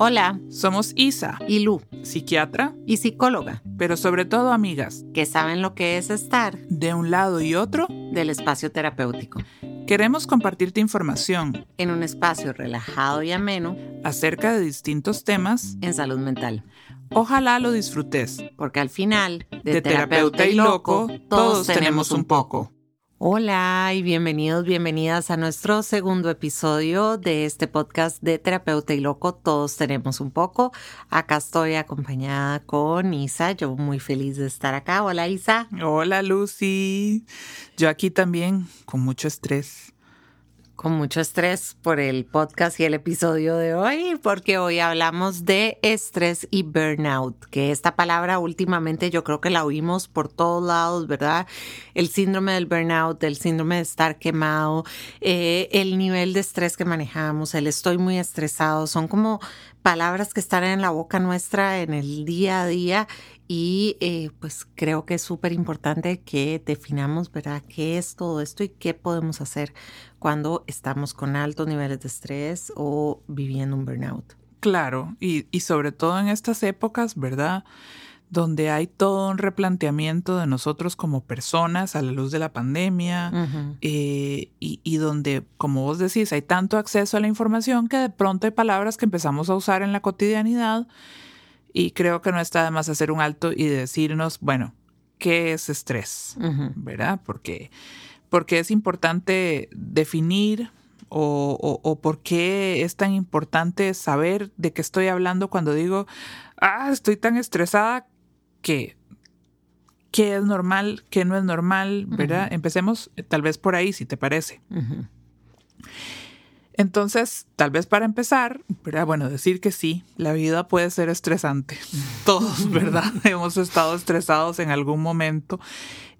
Hola, Somos Isa, y Lu, psiquiatra, y psicóloga, pero sobre todo amigas, que saben lo que es estar de un lado y otro. del espacio terapéutico, Queremos compartirte información en un espacio relajado y ameno acerca de distintos temas. en salud mental. Ojalá lo disfrutes. Porque al final, de, De terapeuta y loco, todos tenemos un poco. Hola y bienvenidos, bienvenidas a nuestro segundo episodio de este podcast de Terapeuta y Loco. Todos tenemos un poco. Acá estoy acompañada con Isa. Yo muy feliz de estar acá. Hola Isa. Hola Lucy. Yo aquí también con mucho estrés. Con mucho estrés por el podcast y el episodio de hoy, porque hoy hablamos de estrés y burnout, que esta palabra últimamente yo creo que la oímos por todos lados, ¿verdad? El síndrome del burnout, el síndrome de estar quemado, eh, el nivel de estrés que manejamos, el estoy muy estresado, son como palabras que están en la boca nuestra en el día a día y eh, pues creo que es súper importante que definamos, ¿verdad?, qué es todo esto y qué podemos hacer cuando estamos con altos niveles de estrés o viviendo un burnout. Claro, y, y sobre todo en estas épocas, ¿verdad? Donde hay todo un replanteamiento de nosotros como personas a la luz de la pandemia eh, y, y donde, como vos decís, hay tanto acceso a la información que de pronto hay palabras que empezamos a usar en la cotidianidad y creo que no está de más hacer un alto y decirnos, bueno, ¿qué es estrés? ¿Verdad? Porque, porque es importante definir o, o, o por qué es tan importante saber de qué estoy hablando cuando digo, ah, estoy tan estresada que qué es normal, qué no es normal, ¿verdad? Empecemos eh, tal vez por ahí, si te parece. Ujú. Entonces, tal vez para empezar, ¿verdad? bueno, decir que sí, la vida puede ser estresante. Todos, ¿verdad? Hemos estado estresados en algún momento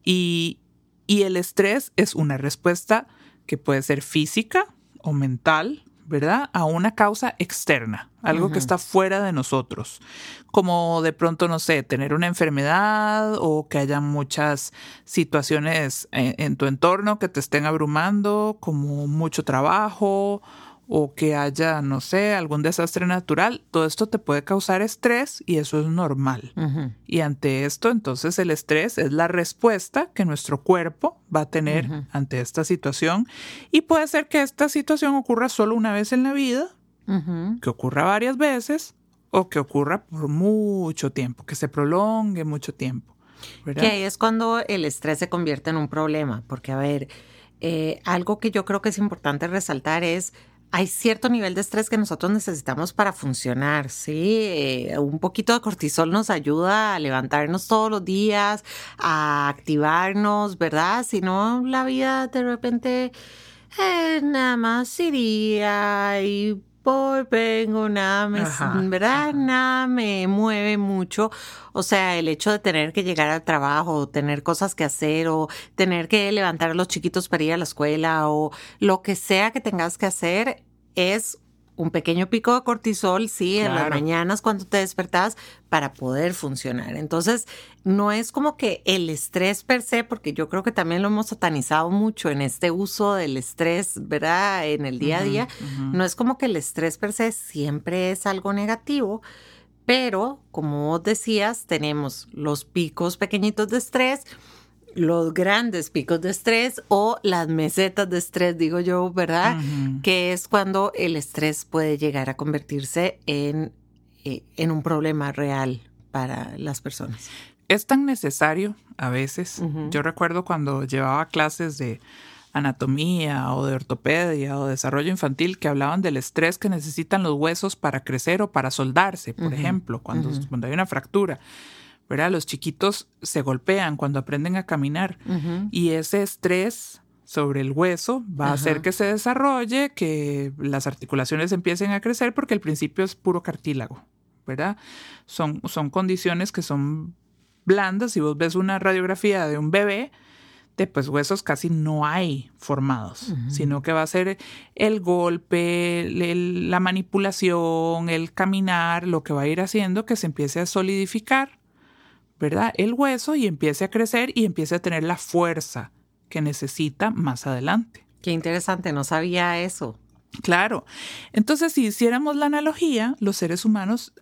y, y el estrés es una respuesta que puede ser física o mental, ¿verdad? A una causa externa, algo que está fuera de nosotros, como de pronto, no sé, tener una enfermedad o que haya muchas situaciones en, en tu entorno que te estén abrumando, como mucho trabajo o que haya, no sé, algún desastre natural. Todo esto te puede causar estrés y eso es normal. Y ante esto, entonces el estrés es la respuesta que nuestro cuerpo va a tener ante esta situación. Y puede ser que esta situación ocurra solo una vez en la vida, que ocurra varias veces o que ocurra por mucho tiempo, que se prolongue mucho tiempo. ¿verdad? Que ahí es cuando el estrés se convierte en un problema, porque a ver, eh, algo que yo creo que es importante resaltar es, hay cierto nivel de estrés que nosotros necesitamos para funcionar, ¿sí? Eh, un poquito de cortisol nos ayuda a levantarnos todos los días, a activarnos, ¿verdad? Si no, la vida de repente eh, nada más iría y vengo, nada me, Ajá, ¿verdad? Nada me mueve mucho. O sea, el hecho de tener que llegar al trabajo, o tener cosas que hacer, o tener que levantar a los chiquitos para ir a la escuela, o lo que sea que tengas que hacer, es un pequeño pico de cortisol, sí, en las mañanas cuando te despertas para poder funcionar. Entonces, no es como que el estrés per se, porque yo creo que también lo hemos satanizado mucho en este uso del estrés, ¿verdad? En el día a día. No es como que el estrés per se siempre es algo negativo, pero como vos decías, tenemos los picos pequeñitos de estrés, los grandes picos de estrés o las mesetas de estrés, digo yo, ¿verdad? Que es cuando el estrés puede llegar a convertirse en, eh, en un problema real para las personas. Es tan necesario a veces. Yo recuerdo cuando llevaba clases de anatomía o de ortopedia o desarrollo infantil que hablaban del estrés que necesitan los huesos para crecer o para soldarse, por ejemplo, cuando, cuando hay una fractura. ¿Verdad? Los chiquitos se golpean cuando aprenden a caminar y ese estrés sobre el hueso va a hacer que se desarrolle, que las articulaciones empiecen a crecer porque al principio es puro cartílago, ¿verdad? Son, son condiciones que son blandas. Si vos ves una radiografía de un bebé, de pues huesos casi no hay formados, sino que va a ser el golpe, el- el- la manipulación, el caminar, lo que va a ir haciendo que se empiece a solidificar, ¿verdad? El hueso y empiece a crecer y empiece a tener la fuerza que necesita más adelante. Qué interesante, no sabía eso. Claro. Entonces, si hiciéramos la analogía, los seres humanos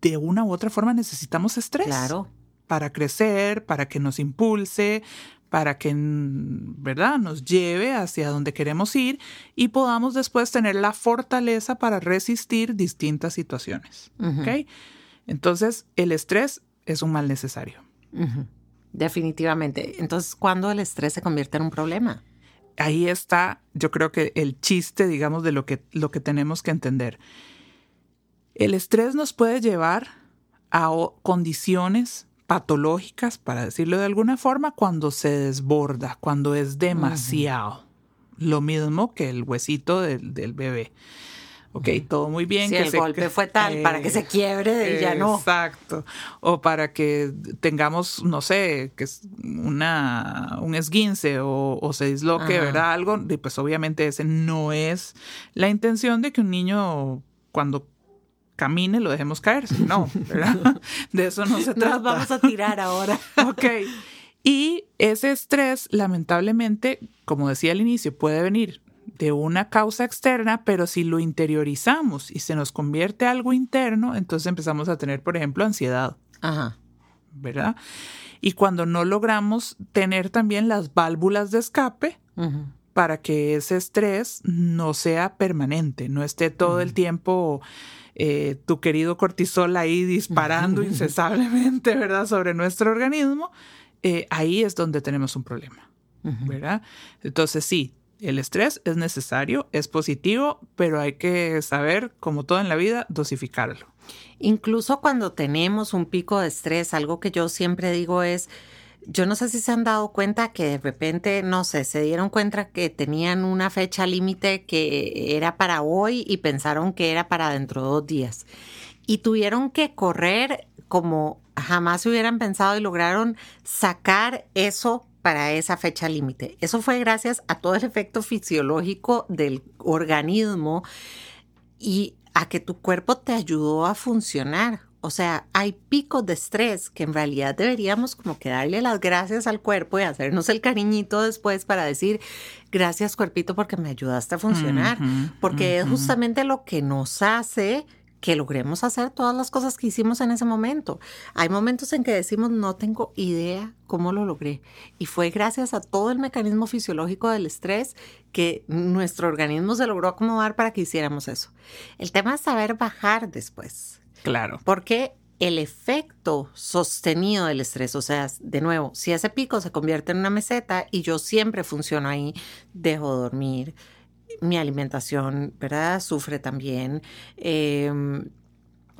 de una u otra forma necesitamos estrés. Claro. Para crecer, para que nos impulse, para que, ¿verdad?, nos lleve hacia donde queremos ir y podamos después tener la fortaleza para resistir distintas situaciones. ¿Ok? Entonces, el estrés es un mal necesario. Definitivamente. Entonces, ¿cuándo el estrés se convierte en un problema? Ahí está, yo creo que el chiste, digamos, de lo que, lo que tenemos que entender. El estrés nos puede llevar a condiciones patológicas, para decirlo de alguna forma, cuando se desborda, cuando es demasiado. Lo mismo que el huesito del, del bebé. Ok, todo muy bien. Si el golpe fue tal para que se quiebre y ya no. Exacto. O para que tengamos, no sé, que es una, un esguince o, se disloque, ¿verdad? Algo, y pues obviamente ese no es la intención de que un niño cuando camine lo dejemos caer. No, ¿verdad? De eso no se trata. Nos vamos a tirar ahora. ok. Y ese estrés, lamentablemente, como decía al inicio, puede venir de una causa externa, pero si lo interiorizamos y se nos convierte algo interno, entonces empezamos a tener, por ejemplo, ansiedad. Ajá. ¿Verdad? Y cuando no logramos tener también las válvulas de escape para que ese estrés no sea permanente, no esté todo el tiempo eh, tu querido cortisol ahí disparando incesablemente, ¿verdad?, sobre nuestro organismo, eh, ahí es donde tenemos un problema, ¿verdad? Entonces sí, el estrés es necesario, es positivo, pero hay que saber, como todo en la vida, dosificarlo. Incluso cuando tenemos un pico de estrés, algo que yo siempre digo es, yo no sé si se han dado cuenta que de repente, no sé, se dieron cuenta que tenían una fecha límite que era para hoy y pensaron que era para dentro de dos días. Y tuvieron que correr como jamás hubieran pensado y lograron sacar eso para esa fecha límite. Eso fue gracias a todo el efecto fisiológico del organismo y a que tu cuerpo te ayudó a funcionar. O sea, hay picos de estrés que en realidad deberíamos como que darle las gracias al cuerpo y hacernos el cariñito después para decir, gracias cuerpito porque me ayudaste a funcionar, porque es justamente lo que nos hace que logremos hacer todas las cosas que hicimos en ese momento. Hay momentos en que decimos, no tengo idea cómo lo logré. Y fue gracias a todo el mecanismo fisiológico del estrés que nuestro organismo se logró acomodar para que hiciéramos eso. El tema es saber bajar después. Claro. Porque el efecto sostenido del estrés, o sea, de nuevo, si ese pico se convierte en una meseta y yo siempre funciono ahí, dejo dormir, mi alimentación, ¿verdad? Sufre también. Em,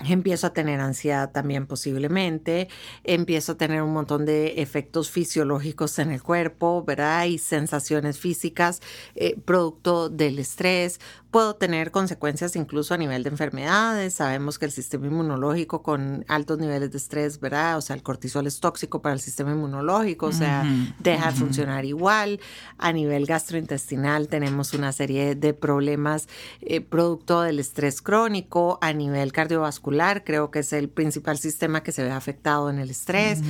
empiezo a tener ansiedad también posiblemente, empiezo a tener un montón de efectos fisiológicos en el cuerpo, ¿verdad? Y sensaciones físicas eh, producto del estrés, puedo tener consecuencias incluso a nivel de enfermedades. Sabemos que el sistema inmunológico con altos niveles de estrés, ¿verdad? O sea, el cortisol es tóxico para el sistema inmunológico, o sea, deja de funcionar igual. A nivel gastrointestinal tenemos una serie de problemas eh, producto del estrés crónico. A nivel cardiovascular, creo que es el principal sistema que se ve afectado en el estrés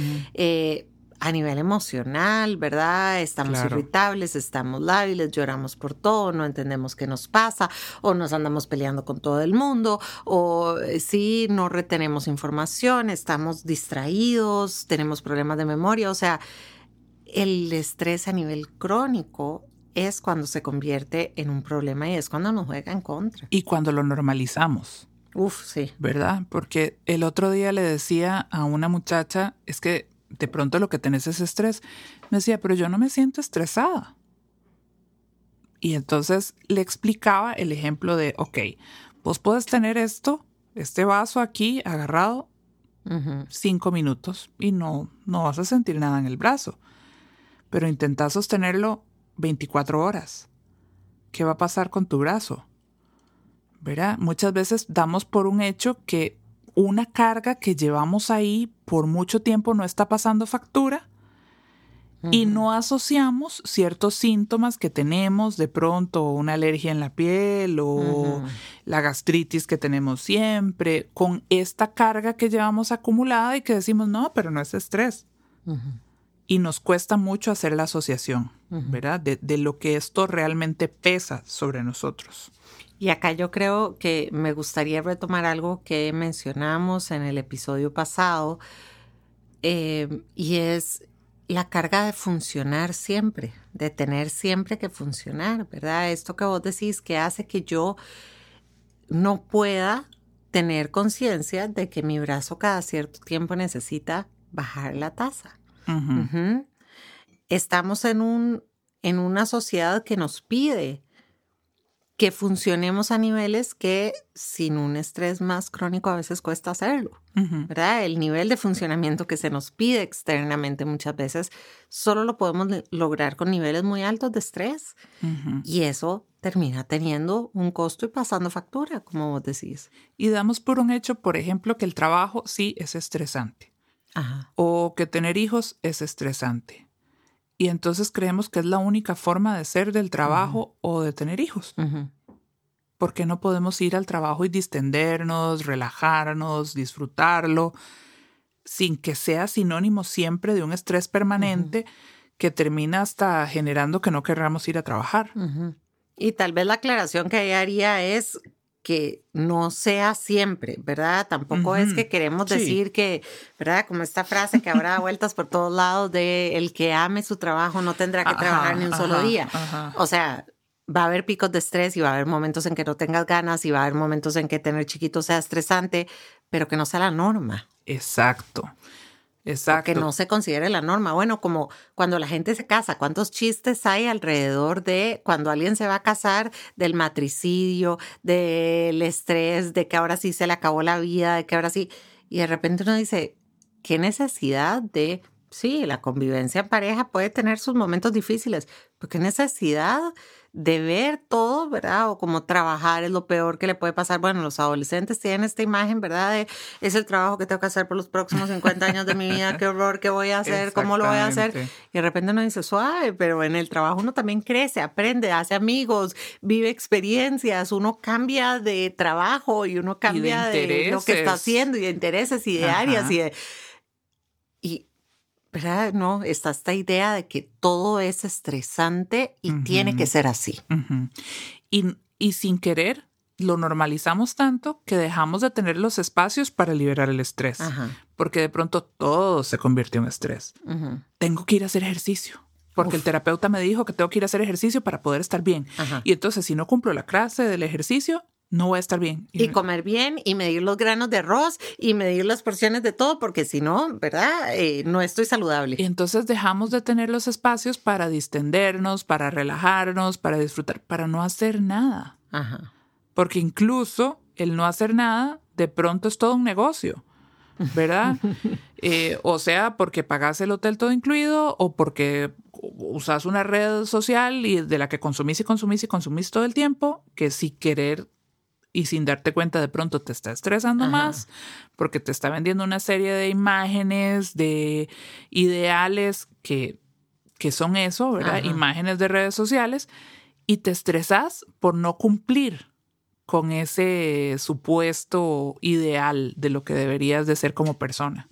a nivel emocional, ¿verdad? Estamos irritables, estamos lábiles, lloramos por todo, no entendemos qué nos pasa, o nos andamos peleando con todo el mundo, o eh, sí, no retenemos información, estamos distraídos, tenemos problemas de memoria, o sea, el estrés a nivel crónico es cuando se convierte en un problema y es cuando nos juega en contra. Y cuando lo normalizamos. Uf, sí. ¿Verdad? Porque el otro día le decía a una muchacha, es que de pronto lo que tenés es estrés. Me decía, pero yo no me siento estresada. Y entonces le explicaba el ejemplo de, ok, vos puedes tener esto, este vaso aquí agarrado, cinco minutos y no, no vas a sentir nada en el brazo. Pero intenta sostenerlo 24 horas. ¿Qué va a pasar con tu brazo? ¿Verdad? Muchas veces damos por un hecho que una carga que llevamos ahí por mucho tiempo no está pasando factura y no asociamos ciertos síntomas que tenemos, de pronto una alergia en la piel o la gastritis que tenemos siempre, con esta carga que llevamos acumulada y que decimos, no, pero no es estrés. y nos cuesta mucho hacer la asociación, ¿verdad? De, de, lo que esto realmente pesa sobre nosotros. Y acá yo creo que me gustaría retomar algo que mencionamos en el episodio pasado, eh, y es la carga de funcionar siempre, de tener siempre que funcionar, ¿verdad? Esto que vos decís que hace que yo no pueda tener conciencia de que mi brazo cada cierto tiempo necesita bajar la tasa. Estamos en, un, en una sociedad que nos pide que funcionemos a niveles que sin un estrés más crónico a veces cuesta hacerlo, ¿verdad? El nivel de funcionamiento que se nos pide externamente muchas veces solo lo podemos lograr con niveles muy altos de estrés y eso termina teniendo un costo y pasando factura, como vos decís. Y damos por un hecho, por ejemplo, que el trabajo sí es estresante o que tener hijos es estresante y entonces creemos que es la única forma de ser del trabajo o de tener hijos. ¿Por qué no podemos ir al trabajo y distendernos, relajarnos, disfrutarlo, sin que sea sinónimo siempre de un estrés permanente que termina hasta generando que no querramos ir a trabajar? Y tal vez la aclaración que haría es que no sea siempre, ¿verdad? Tampoco es que queremos decir que, ¿verdad? Como esta frase que habrá vueltas por todos lados de el que ame su trabajo no tendrá que trabajar ni un solo día. O sea, va a haber picos de estrés y va a haber momentos en que no tengas ganas y va a haber momentos en que tener chiquitos sea estresante, pero que no sea la norma. Exacto. Exacto. Que no se considere la norma. Bueno, como cuando la gente se casa, ¿cuántos chistes hay alrededor de cuando alguien se va a casar, del matricidio, del estrés, de que ahora sí se le acabó la vida, de que ahora sí. Y de repente uno dice, ¿qué necesidad de... Sí, la convivencia en pareja puede tener sus momentos difíciles, pero qué necesidad de ver todo, ¿verdad? O como trabajar es lo peor que le puede pasar. Bueno, los adolescentes tienen esta imagen, ¿verdad? De es el trabajo que tengo que hacer por los próximos 50 años de mi vida, qué horror, qué voy a hacer, cómo lo voy a hacer. Y de repente uno dice, suave, pero en el trabajo uno también crece, aprende, hace amigos, vive experiencias, uno cambia de trabajo y uno cambia de, lo que está haciendo y de intereses y de áreas y de... ¿verdad? No, está esta idea de que todo es estresante y tiene que ser así. y, y, sin querer, lo normalizamos tanto que dejamos de tener los espacios para liberar el estrés. Porque de pronto todo se convierte en estrés. Tengo que ir a hacer ejercicio. Porque el terapeuta me dijo que tengo que ir a hacer ejercicio para poder estar bien. Y entonces, si no cumplo la clase del ejercicio, no voy a estar bien. Y, comer bien y medir los granos de arroz y medir las porciones de todo, porque si no, ¿verdad? Eh, no estoy saludable. Y entonces dejamos de tener los espacios para distendernos, para relajarnos, para disfrutar, para no hacer nada. Ajá. Porque incluso el no hacer nada de pronto es todo un negocio. ¿verdad? Eh, o sea, porque pagas el hotel todo incluido o porque usas una red social y de la que consumís y consumís y consumís todo el tiempo, que si querer y sin darte cuenta de pronto te está estresando más porque te está vendiendo una serie de imágenes, de ideales que, que son eso, ¿verdad? Imágenes de redes sociales y te estresas por no cumplir con ese supuesto ideal de lo que deberías de ser como persona.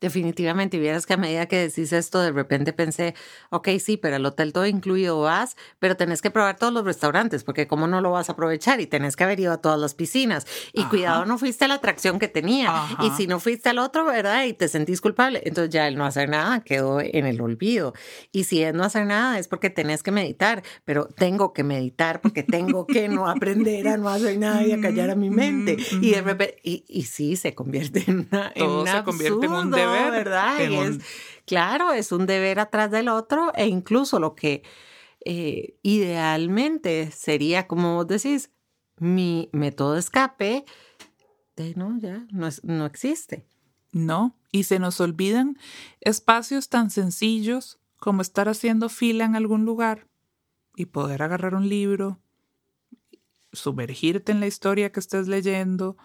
Definitivamente, y vieras que a medida que decís esto, de repente pensé, ok, sí, pero el hotel todo incluido vas, pero tenés que probar todos los restaurantes, porque cómo no lo vas a aprovechar y tenés que haber ido a todas las piscinas. Y cuidado, no fuiste a la atracción que tenía. Y si no fuiste al otro, ¿verdad? Y te sentís culpable, entonces ya el no hacer nada quedó en el olvido. Y si es no hacer nada, es porque tenés que meditar, pero tengo que meditar porque tengo que no aprender a no hacer nada y a callar a mi mente. Y de repente, y, y sí, se convierte en una, se convierte en un deber, ¿verdad? es, claro, es un deber atrás del otro e incluso lo que eh, idealmente sería, como vos decís, mi método de escape, de, no, ya no, no existe. No, y se nos olvidan espacios tan sencillos como estar haciendo fila en algún lugar y poder agarrar un libro, sumergirte en la historia que estés leyendo,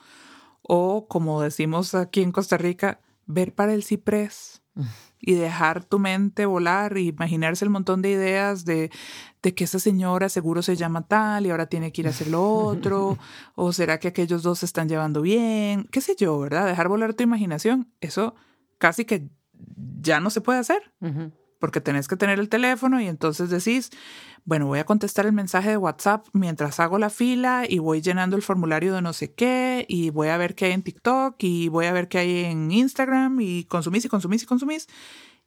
o como decimos aquí en Costa Rica, ver para el ciprés y dejar tu mente volar y imaginarse el montón de ideas de, de, que esa señora seguro se llama tal y ahora tiene que ir a hacer lo otro, o será que aquellos dos se están llevando bien, qué sé yo, ¿verdad? Dejar volar tu imaginación, eso casi que ya no se puede hacer. Porque tenés que tener el teléfono y entonces decís, bueno, voy a contestar el mensaje de WhatsApp mientras hago la fila y voy llenando el formulario de no sé qué y voy a ver qué hay en TikTok y voy a ver qué hay en Instagram y consumís y consumís y consumís.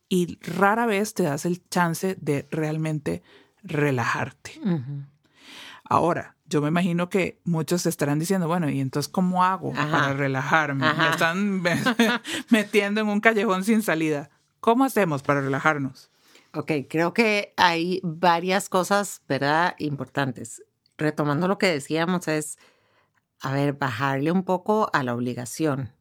Y rara vez te das el chance de realmente relajarte. Ahora, yo me imagino que muchos estarán diciendo, bueno, ¿y entonces cómo hago para relajarme? Me están metiendo en un callejón sin salida. ¿Cómo hacemos para relajarnos? Ok, creo que hay varias cosas, ¿verdad? Importantes. Retomando lo que decíamos es, a ver, bajarle un poco a la obligación.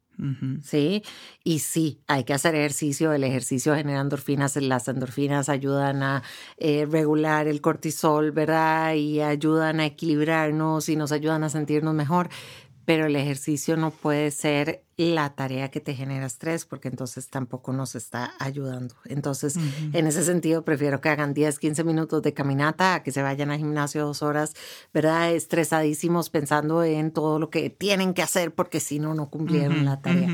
¿Sí? Y sí, hay que hacer ejercicio. El ejercicio genera endorfinas. Las endorfinas ayudan a eh, regular el cortisol, ¿verdad? Y ayudan a equilibrarnos y nos ayudan a sentirnos mejor. Pero el ejercicio no puede ser la tarea que te genera estrés, porque entonces tampoco nos está ayudando. Entonces, en ese sentido, prefiero que hagan 10, 15 minutos de caminata a que se vayan al gimnasio dos horas, ¿verdad? Estresadísimos pensando en todo lo que tienen que hacer, porque si no, no cumplieron la tarea.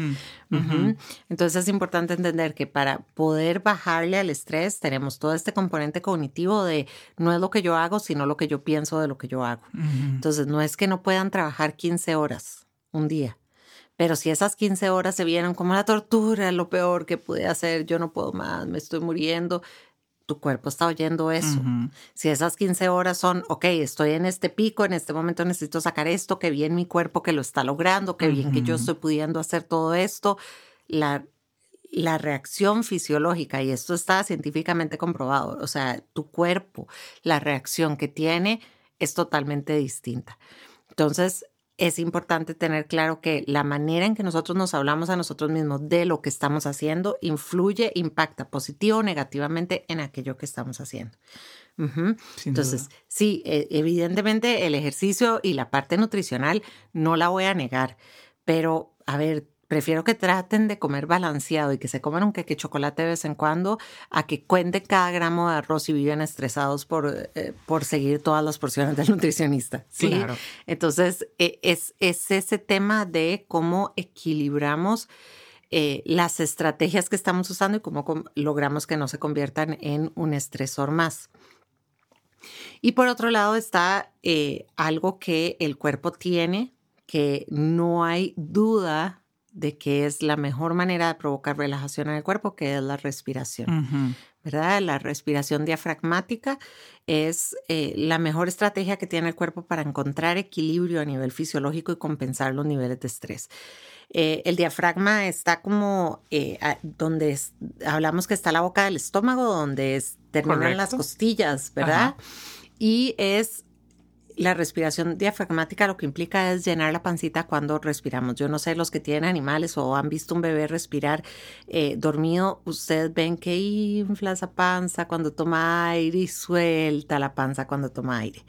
Entonces, es importante entender que para poder bajarle al estrés, tenemos todo este componente cognitivo de no es lo que yo hago, sino lo que yo pienso de lo que yo hago. Entonces, no es que no puedan trabajar 15 horas un día pero si esas 15 horas se vieron como la tortura, lo peor que pude hacer, yo no puedo más, me estoy muriendo, tu cuerpo está oyendo eso. Si esas 15 horas son, ok, estoy en este pico, en este momento necesito sacar esto, que bien mi cuerpo que lo está logrando, que bien que yo estoy pudiendo hacer todo esto, la, la reacción fisiológica, y esto está científicamente comprobado, o sea, tu cuerpo, la reacción que tiene es totalmente distinta. Entonces, es importante tener claro que la manera en que nosotros nos hablamos a nosotros mismos de lo que estamos haciendo influye, impacta positivo o negativamente en aquello que estamos haciendo. Entonces, sí, e, evidentemente el ejercicio y la parte nutricional no la voy a negar, pero a ver, Prefiero que traten de comer balanceado y que se coman un queque chocolate de vez en cuando a que cuenten cada gramo de arroz y viven estresados por, eh, por seguir todas las porciones del nutricionista. ¿sí? Claro. Entonces, e, es, es ese tema de cómo equilibramos eh, las estrategias que estamos usando y cómo logramos que no se conviertan en un estresor más. Y por otro lado está eh, algo que el cuerpo tiene, que no hay duda de que es la mejor manera de provocar relajación en el cuerpo, que es la respiración. ¿Verdad? La respiración diafragmática es eh, la mejor estrategia que tiene el cuerpo para encontrar equilibrio a nivel fisiológico y compensar los niveles de estrés. Eh, el diafragma está como eh, donde hablamos que está la boca del estómago, donde terminan las costillas, ¿verdad? Y es la respiración diafragmática lo que implica es llenar la pancita cuando respiramos. Yo no sé, los que tienen animales o han visto un bebé respirar eh, dormido, ustedes ven que infla esa panza cuando toma aire y suelta la panza cuando toma aire.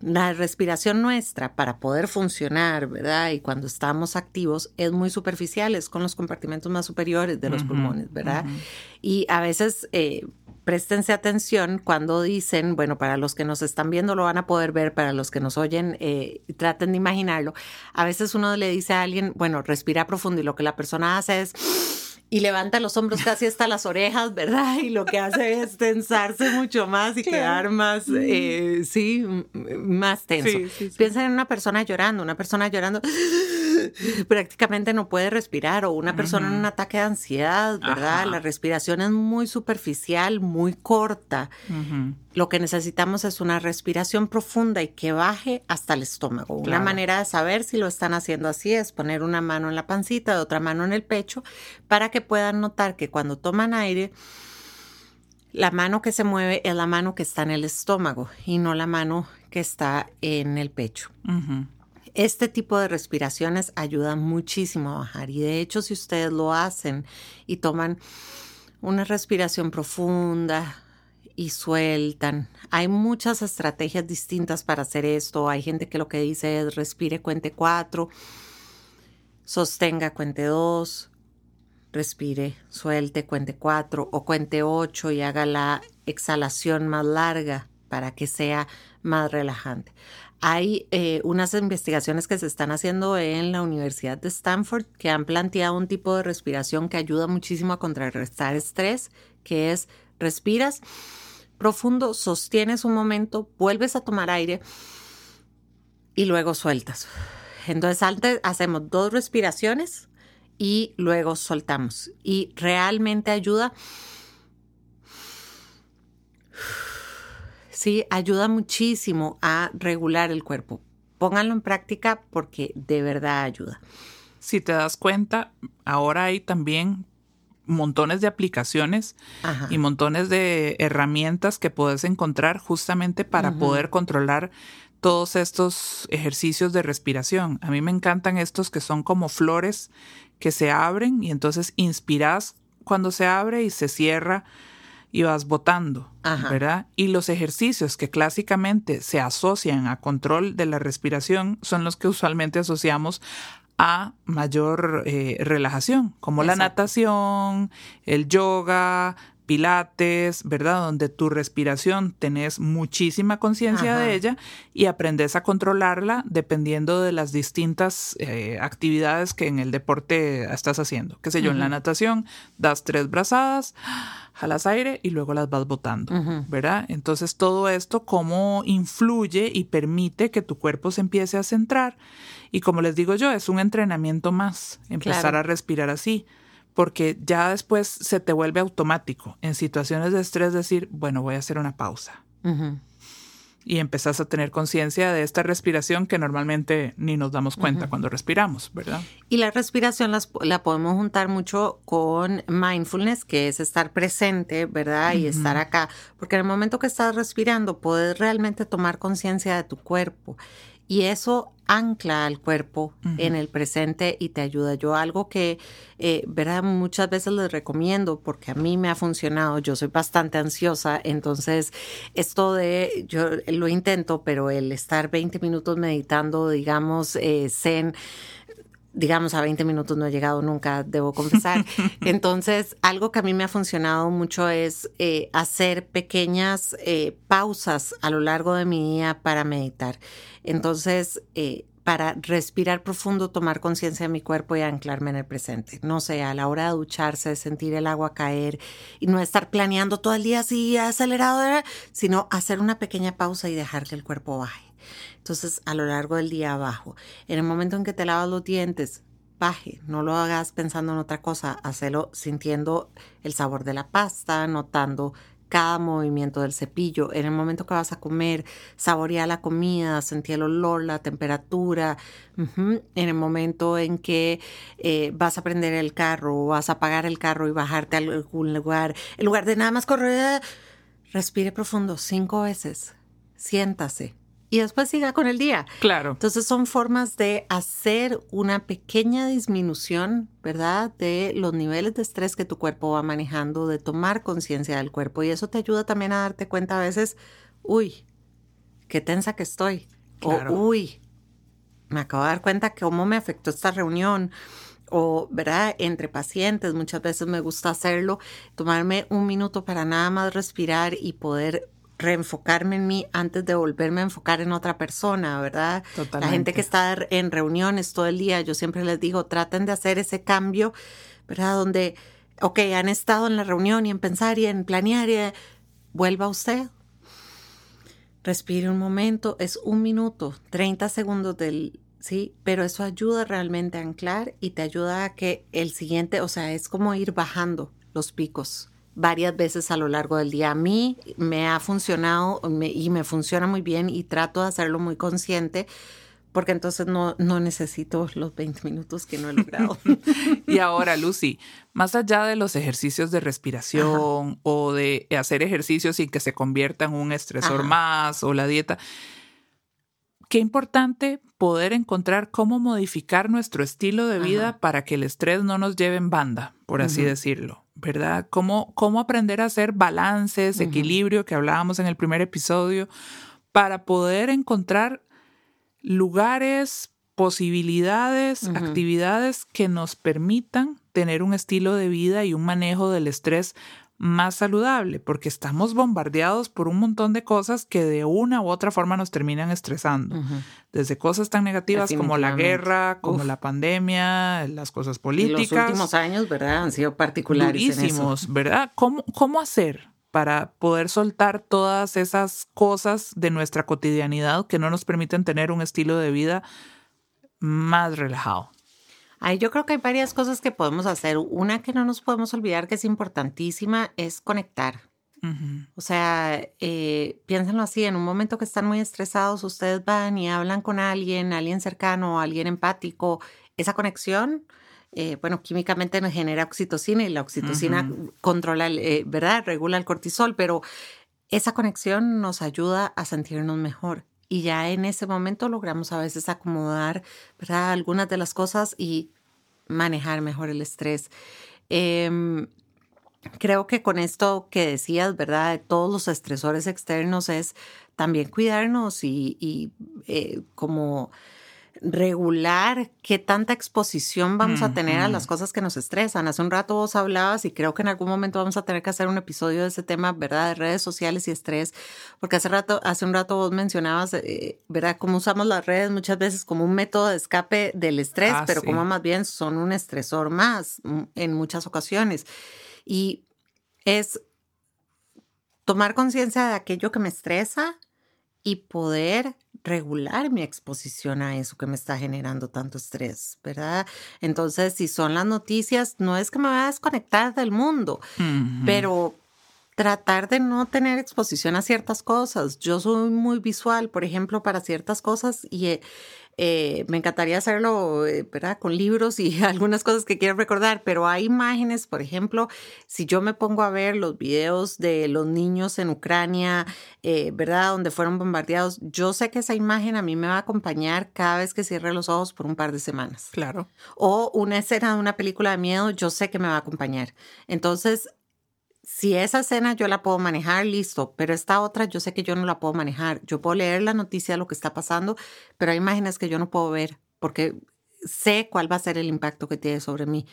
La respiración nuestra para poder funcionar, ¿verdad? Y cuando estamos activos es muy superficial, es con los compartimentos más superiores de los pulmones, ¿verdad? Y a veces... Eh, préstense atención cuando dicen, bueno, para los que nos están viendo lo van a poder ver, para los que nos oyen, eh, traten de imaginarlo. A veces uno le dice a alguien, bueno, respira profundo y lo que la persona hace es y levanta los hombros casi hasta las orejas, ¿verdad? Y lo que hace es tensarse mucho más y quedar más, eh, sí, más tenso. Piensa en una persona llorando, una persona llorando prácticamente no puede respirar o una persona en un ataque de ansiedad, ¿verdad? La respiración es muy superficial, muy corta. Lo que necesitamos es una respiración profunda y que baje hasta el estómago. Una manera de saber si lo están haciendo así es poner una mano en la pancita y otra mano en el pecho para que puedan notar que cuando toman aire, la mano que se mueve es la mano que está en el estómago y no la mano que está en el pecho. Este tipo de respiraciones ayudan muchísimo a bajar y de hecho si ustedes lo hacen y toman una respiración profunda y sueltan. Hay muchas estrategias distintas para hacer esto. Hay gente que lo que dice es respire cuente cuatro, sostenga cuente dos, respire, suelte cuente cuatro o cuente ocho y haga la exhalación más larga para que sea más relajante. Hay eh, unas investigaciones que se están haciendo en la Universidad de Stanford que han planteado un tipo de respiración que ayuda muchísimo a contrarrestar estrés, que es respiras profundo, sostienes un momento, vuelves a tomar aire y luego sueltas. Entonces antes hacemos dos respiraciones y luego soltamos. Y realmente ayuda. Sí, ayuda muchísimo a regular el cuerpo. Pónganlo en práctica porque de verdad ayuda. Si te das cuenta, ahora hay también montones de aplicaciones y montones de herramientas que puedes encontrar justamente para poder controlar todos estos ejercicios de respiración. A mí me encantan estos que son como flores que se abren y entonces inspiras cuando se abre y se cierra y vas botando, ¿verdad? Y los ejercicios que clásicamente se asocian a control de la respiración son los que usualmente asociamos a mayor eh, relajación, como la natación, el yoga, pilates, ¿verdad? Donde tu respiración tenés muchísima conciencia de ella y aprendes a controlarla dependiendo de las distintas eh, actividades que en el deporte estás haciendo. Qué sé yo, en la natación das tres brazadas, jalas aire y luego las vas botando, ¿verdad? Entonces todo esto cómo influye y permite que tu cuerpo se empiece a centrar y como les digo yo, es un entrenamiento más, empezar a respirar así porque ya después se te vuelve automático en situaciones de estrés decir, bueno, voy a hacer una pausa. Y empezás a tener conciencia de esta respiración que normalmente ni nos damos cuenta cuando respiramos, ¿verdad? Y la respiración la podemos juntar mucho con mindfulness, que es estar presente, ¿verdad? Y estar acá, porque en el momento que estás respirando, puedes realmente tomar conciencia de tu cuerpo y eso ancla al cuerpo en el presente y te ayuda. Yo algo que, eh, ¿verdad? Muchas veces les recomiendo porque a mí me ha funcionado. Yo soy bastante ansiosa, entonces esto de, yo lo intento, pero el estar 20 minutos meditando, digamos, eh, zen, digamos, a 20 minutos no he llegado nunca, debo confesar. Entonces, algo que a mí me ha funcionado mucho es eh, hacer pequeñas eh, pausas a lo largo de mi día para meditar. Entonces, eh, para respirar profundo, tomar conciencia de mi cuerpo y anclarme en el presente. No sé, a la hora de ducharse, sentir el agua caer y no estar planeando todo el día así acelerado, sino hacer una pequeña pausa y dejar que el cuerpo baje. Entonces, a lo largo del día bajo. En el momento en que te lavas los dientes, baje. No lo hagas pensando en otra cosa. Hacelo sintiendo el sabor de la pasta, notando cada movimiento del cepillo. En el momento que vas a comer, saborea la comida, sentí el olor, la temperatura. En el momento en que eh, vas a prender el carro o vas a apagar el carro y bajarte a algún lugar, en lugar de nada más correr, respire profundo cinco veces. Siéntase y después siga con el día. Claro. Entonces son formas de hacer una pequeña disminución, ¿verdad? De los niveles de estrés que tu cuerpo va manejando, de tomar conciencia del cuerpo y eso te ayuda también a darte cuenta a veces, uy, qué tensa que estoy. O, uy, me acabo de dar cuenta que cómo me afectó esta reunión o, ¿verdad? Entre pacientes, muchas veces me gusta hacerlo, tomarme un minuto para nada más respirar y poder reenfocarme en mí antes de volverme a enfocar en otra persona, ¿verdad? La gente que está en reuniones todo el día, yo siempre les digo, traten de hacer ese cambio, ¿verdad? Donde, ok, han estado en la reunión y en pensar y en planear y vuelva usted. Respire un momento, es un minuto, 30 segundos del, sí, pero eso ayuda realmente a anclar y te ayuda a que el siguiente, o sea, es como ir bajando los picos varias veces a lo largo del día. A mí me ha funcionado y me funciona muy bien y trato de hacerlo muy consciente porque entonces no, no necesito los 20 minutos que no he logrado. y ahora, Lucy, más allá de los ejercicios de respiración o de hacer ejercicios sin que se convierta en un estresor más o la dieta, qué importante poder encontrar cómo modificar nuestro estilo de vida para que el estrés no nos lleve en banda, por así decirlo. ¿Verdad? Cómo, cómo aprender a hacer balances, equilibrio, que hablábamos en el primer episodio, para poder encontrar lugares, posibilidades, actividades que nos permitan tener un estilo de vida y un manejo del estrés más saludable, porque estamos bombardeados por un montón de cosas que de una u otra forma nos terminan estresando. Desde cosas tan negativas como la guerra, como la pandemia, las cosas políticas. Y los últimos años, ¿verdad? Han sido particulares. ¿verdad? ¿Cómo, ¿Cómo hacer para poder soltar todas esas cosas de nuestra cotidianidad que no nos permiten tener un estilo de vida más relajado? Yo creo que hay varias cosas que podemos hacer. Una que no nos podemos olvidar que es importantísima es conectar. O sea, eh, piénsenlo así, en un momento que están muy estresados, ustedes van y hablan con alguien, alguien cercano, alguien empático, esa conexión, eh, bueno, químicamente nos genera oxitocina y la oxitocina controla, eh, ¿verdad? Regula el cortisol, pero esa conexión nos ayuda a sentirnos mejor y ya en ese momento logramos a veces acomodar ¿verdad? algunas de las cosas y manejar mejor el estrés. Em, creo que con esto que decías, ¿verdad? De todos los estresores externos es también cuidarnos y, eh, como regular qué tanta exposición vamos a tener a las cosas que nos estresan. Hace un rato vos hablabas y creo que en algún momento vamos a tener que hacer un episodio de ese tema, ¿verdad? De redes sociales y estrés, porque hace rato, hace un rato vos mencionabas, eh, ¿verdad? Cómo usamos las redes muchas veces como un método de escape del estrés, ah, pero como más bien son un estresor más mm, en muchas ocasiones. Y es tomar conciencia de aquello que me estresa y poder regular mi exposición a eso que me está generando tanto estrés, ¿verdad? Entonces, si son las noticias, no es que me vaya a desconectar del mundo, pero tratar de no tener exposición a ciertas cosas. Yo soy muy visual, por ejemplo, para ciertas cosas y eh, me encantaría hacerlo, eh, ¿verdad? Con libros y algunas cosas que quiero recordar, pero hay imágenes, por ejemplo, si yo me pongo a ver los videos de los niños en Ucrania, eh, ¿verdad? Donde fueron bombardeados, yo sé que esa imagen a mí me va a acompañar cada vez que cierre los ojos por un par de semanas. Claro. O una escena de una película de miedo, yo sé que me va a acompañar. Entonces, si esa escena yo la puedo manejar, listo, pero esta otra yo sé que yo no la puedo manejar. Yo puedo leer la noticia de lo que está pasando, pero hay imágenes que yo no puedo ver porque sé cuál va a ser el impacto que tiene sobre mí.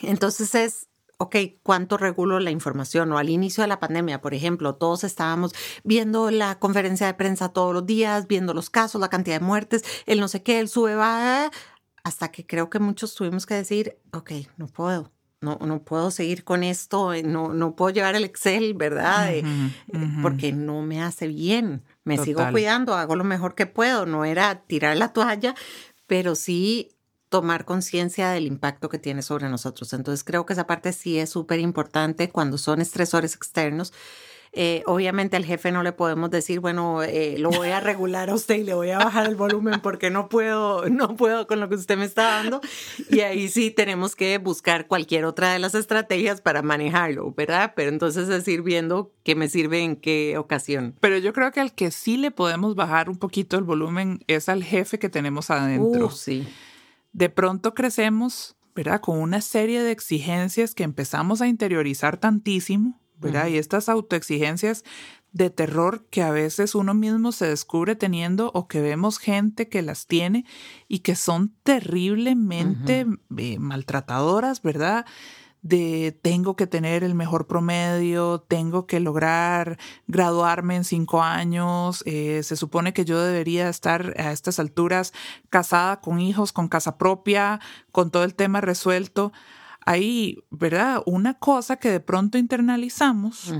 Entonces es, ok, ¿cuánto regulo la información? O al inicio de la pandemia, por ejemplo, todos estábamos viendo la conferencia de prensa todos los días, viendo los casos, la cantidad de muertes, el no sé qué, el sube, va, hasta que creo que muchos tuvimos que decir, ok, no puedo no, no puedo seguir con esto, eh, no, no puedo llevar el Excel, ¿verdad? Eh, porque no me hace bien. Me sigo cuidando, hago lo mejor que puedo. No era tirar la toalla, pero sí tomar conciencia del impacto que tiene sobre nosotros. Entonces creo que esa parte sí es súper importante cuando son estresores externos eh, obviamente al jefe no le podemos decir, bueno, eh, lo voy a regular a usted y le voy a bajar el volumen porque no puedo, no puedo con lo que usted me está dando. Y ahí sí tenemos que buscar cualquier otra de las estrategias para manejarlo, ¿verdad? Pero entonces es ir viendo qué me sirve en qué ocasión. Pero yo creo que al que sí le podemos bajar un poquito el volumen es al jefe que tenemos adentro. Uh, sí. De pronto crecemos, ¿verdad? Con una serie de exigencias que empezamos a interiorizar tantísimo y estas autoexigencias de terror que a veces uno mismo se descubre teniendo o que vemos gente que las tiene y que son terriblemente eh, maltratadoras, ¿verdad? de tengo que tener el mejor promedio, tengo que lograr graduarme en cinco años, eh, se supone que yo debería estar a estas alturas casada con hijos, con casa propia, con todo el tema resuelto hay, ¿verdad? Una cosa que de pronto internalizamos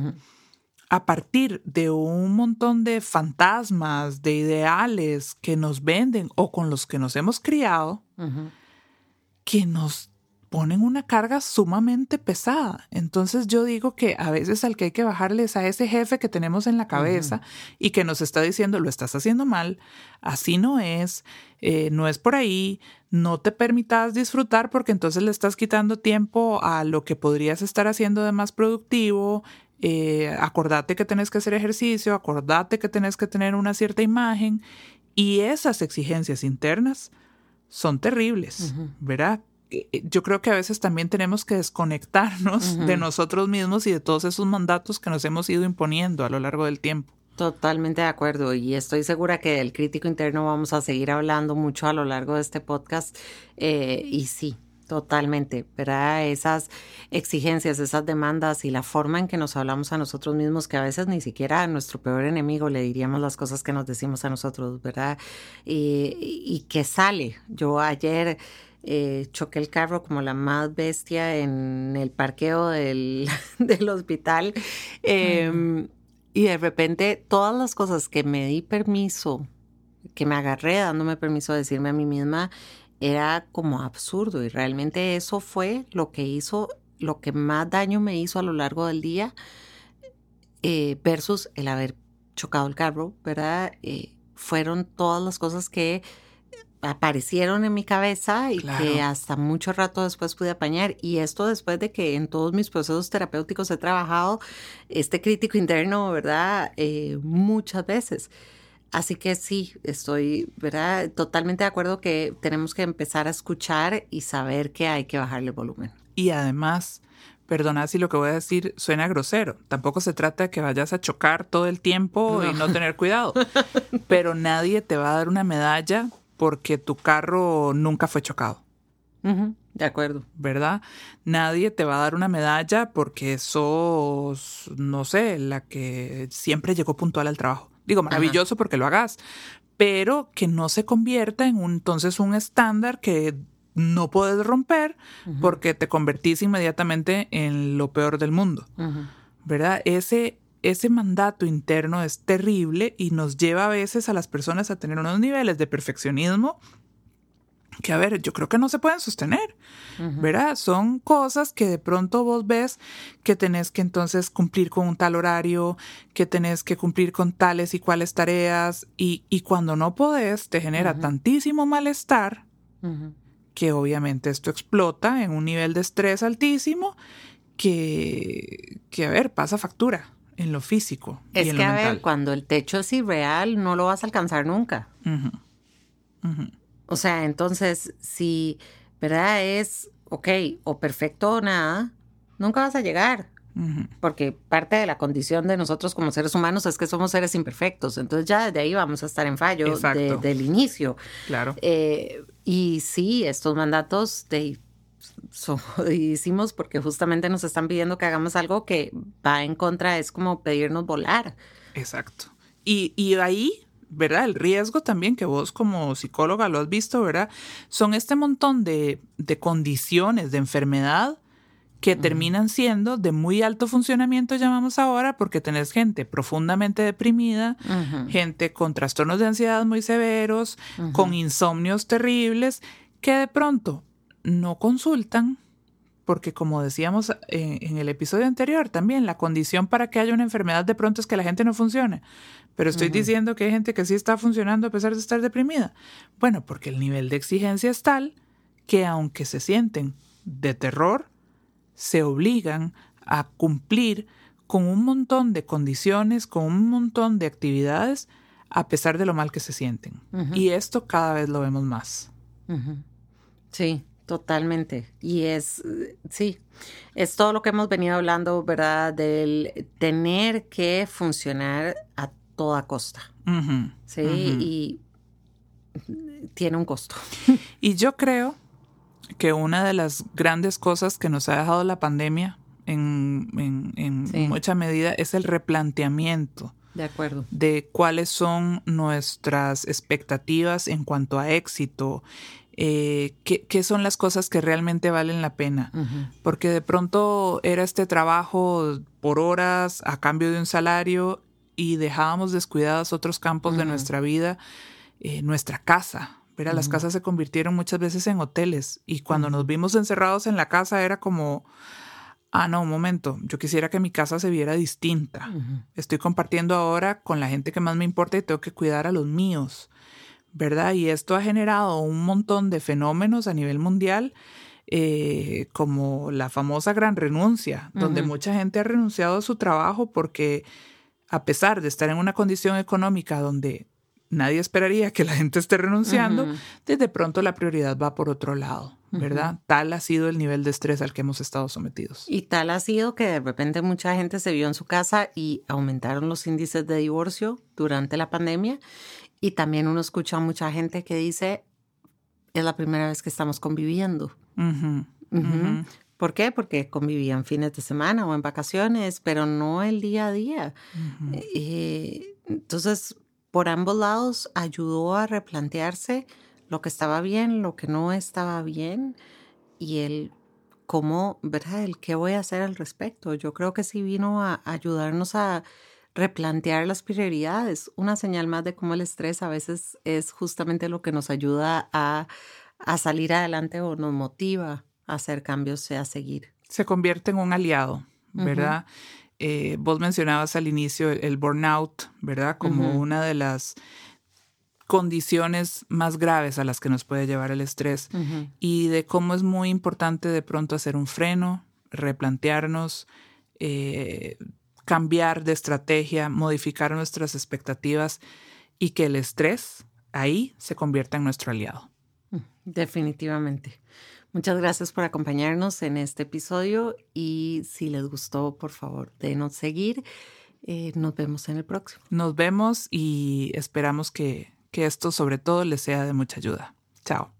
a partir de un montón de fantasmas, de ideales que nos venden o con los que nos hemos criado, que nos ponen una carga sumamente pesada. Entonces yo digo que a veces al que hay que bajarles a ese jefe que tenemos en la cabeza y que nos está diciendo, lo estás haciendo mal, así no es, eh, no es por ahí, no te permitas disfrutar porque entonces le estás quitando tiempo a lo que podrías estar haciendo de más productivo. Eh, acordate que tenés que hacer ejercicio, acordate que tenés que tener una cierta imagen y esas exigencias internas son terribles, ¿verdad? Eh, yo creo que a veces también tenemos que desconectarnos de nosotros mismos y de todos esos mandatos que nos hemos ido imponiendo a lo largo del tiempo. Totalmente de acuerdo y estoy segura que del crítico interno vamos a seguir hablando mucho a lo largo de este podcast eh, y sí, Totalmente, ¿verdad? Esas exigencias, esas demandas y la forma en que nos hablamos a nosotros mismos, que a veces ni siquiera a nuestro peor enemigo le diríamos las cosas que nos decimos a nosotros, ¿verdad? Y, que sale. Yo ayer eh, choqué el carro como la más bestia en el parqueo del, hospital em, y de repente todas las cosas que me di permiso, que me agarré dándome permiso de decirme a mí misma, era como absurdo y realmente eso fue lo que hizo, lo que más daño me hizo a lo largo del día eh, versus el haber chocado el carro, ¿verdad? Eh, fueron todas las cosas que aparecieron en mi cabeza y que hasta mucho rato después pude apañar. Y esto después de que en todos mis procesos terapéuticos he trabajado este crítico interno, ¿verdad? Eh, muchas veces. Así que sí, estoy, ¿verdad? Totalmente de acuerdo que tenemos que empezar a escuchar y saber que hay que bajarle el volumen. Y además, perdona si lo que voy a decir suena grosero, tampoco se trata de que vayas a chocar todo el tiempo y no tener cuidado, pero nadie te va a dar una medalla porque tu carro nunca fue chocado. de acuerdo. ¿Verdad? Nadie te va a dar una medalla porque sos, no sé, la que siempre llegó puntual al trajo. Digo, maravilloso porque lo hagas, pero que no se convierta en un, entonces un estándar que no puedes romper porque te convertís inmediatamente en lo peor del mundo. ¿Verdad? Ese, ese mandato interno es terrible y nos lleva a veces a las personas a tener unos niveles de perfeccionismo que a ver, yo creo que no se pueden sostener, ¿verdad? Son cosas que de pronto vos ves que tenés que entonces cumplir con un tal horario, que tenés que cumplir con tales y cuales tareas, y, cuando no podés te genera tantísimo malestar que obviamente esto explota en un nivel de estrés altísimo que, que a ver, pasa factura en lo físico. Es y en que, lo a mental. ver, cuando el techo es irreal, no lo vas a alcanzar nunca. O sea, entonces, si, ¿verdad? Es, ok, o perfecto o nada, nunca vas a llegar. Porque parte de la condición de nosotros como seres humanos es que somos seres imperfectos. Entonces ya desde ahí vamos a estar en fallo desde del inicio. Claro. Eh, y sí, estos mandatos de, son jodidísimos porque justamente nos están pidiendo que hagamos algo que va en contra, es como pedirnos volar. Exacto. Y, y ahí ¿verdad? El riesgo también que vos como psicóloga lo has visto, ¿verdad? Son este montón de, condiciones de enfermedad que terminan siendo de muy alto funcionamiento, llamamos ahora, porque tenés gente profundamente deprimida, gente con trastornos de ansiedad muy severos, con insomnios terribles, que de pronto no consultan, porque como decíamos en, en, el episodio anterior también, la condición para que haya una enfermedad de pronto es que la gente no funcione. Pero estoy diciendo que hay gente que sí está funcionando a pesar de estar deprimida. Bueno, porque el nivel de exigencia es tal que aunque se sienten de terror, se obligan a cumplir con un montón de condiciones, con un montón de actividades, a pesar de lo mal que se sienten. Y esto cada vez lo vemos más. Sí, totalmente. Y es, sí, es todo lo que hemos venido hablando, ¿verdad? Del tener que funcionar a toda costa. sí, y tiene un costo. Y yo creo que una de las grandes cosas que nos ha dejado la pandemia en, mucha medida es el replanteamiento. De acuerdo. De cuáles son nuestras expectativas en cuanto a éxito, eh, qué, son las cosas que realmente valen la pena. Porque de pronto era este trabajo por horas a cambio de un salario y dejábamos descuidados otros campos de nuestra vida, eh, nuestra casa. Pero Las casas se convirtieron muchas veces en hoteles y cuando nos vimos encerrados en la casa era como, ah, no, un momento, yo quisiera que mi casa se viera distinta. Estoy compartiendo ahora con la gente que más me importa y tengo que cuidar a los míos, ¿verdad? Y esto ha generado un montón de fenómenos a nivel mundial. Eh, como la famosa gran renuncia, donde mucha gente ha renunciado a su trabajo porque a pesar de estar en una condición económica donde nadie esperaría que la gente esté renunciando, de pronto la prioridad va por otro lado, ¿verdad? Tal ha sido el nivel de estrés al que hemos estado sometidos. Y tal ha sido que de repente mucha gente se vio en su casa y aumentaron los índices de divorcio durante la pandemia. Y también uno escucha a mucha gente que dice, es la primera vez que estamos conviviendo. ¿Por qué? Porque convivían fines de semana o en vacaciones, pero no el día a día. Eh, entonces, por ambos lados ayudó a replantearse lo que estaba bien, lo que no estaba bien y el cómo, ¿verdad? El qué voy a hacer al respecto. Yo creo que sí vino a ayudarnos a replantear las prioridades. Una señal más de cómo el estrés a veces es justamente lo que nos ayuda a, salir adelante o nos motiva a hacer cambios y a seguir. Se convierte en un aliado, ¿verdad? Eh, vos mencionabas al inicio el, burnout, ¿verdad? Como una de las condiciones más graves a las que nos puede llevar el estrés y de cómo es muy importante de pronto hacer un freno, replantearnos, eh, cambiar de estrategia, modificar nuestras expectativas y que el estrés ahí se convierta en nuestro aliado. Definitivamente. Muchas gracias por acompañarnos en este episodio y si les gustó, por favor, denos seguir. Eh, nos vemos en el próximo. Nos vemos y esperamos que que esto sobre todo les sea de mucha ayuda. Chao.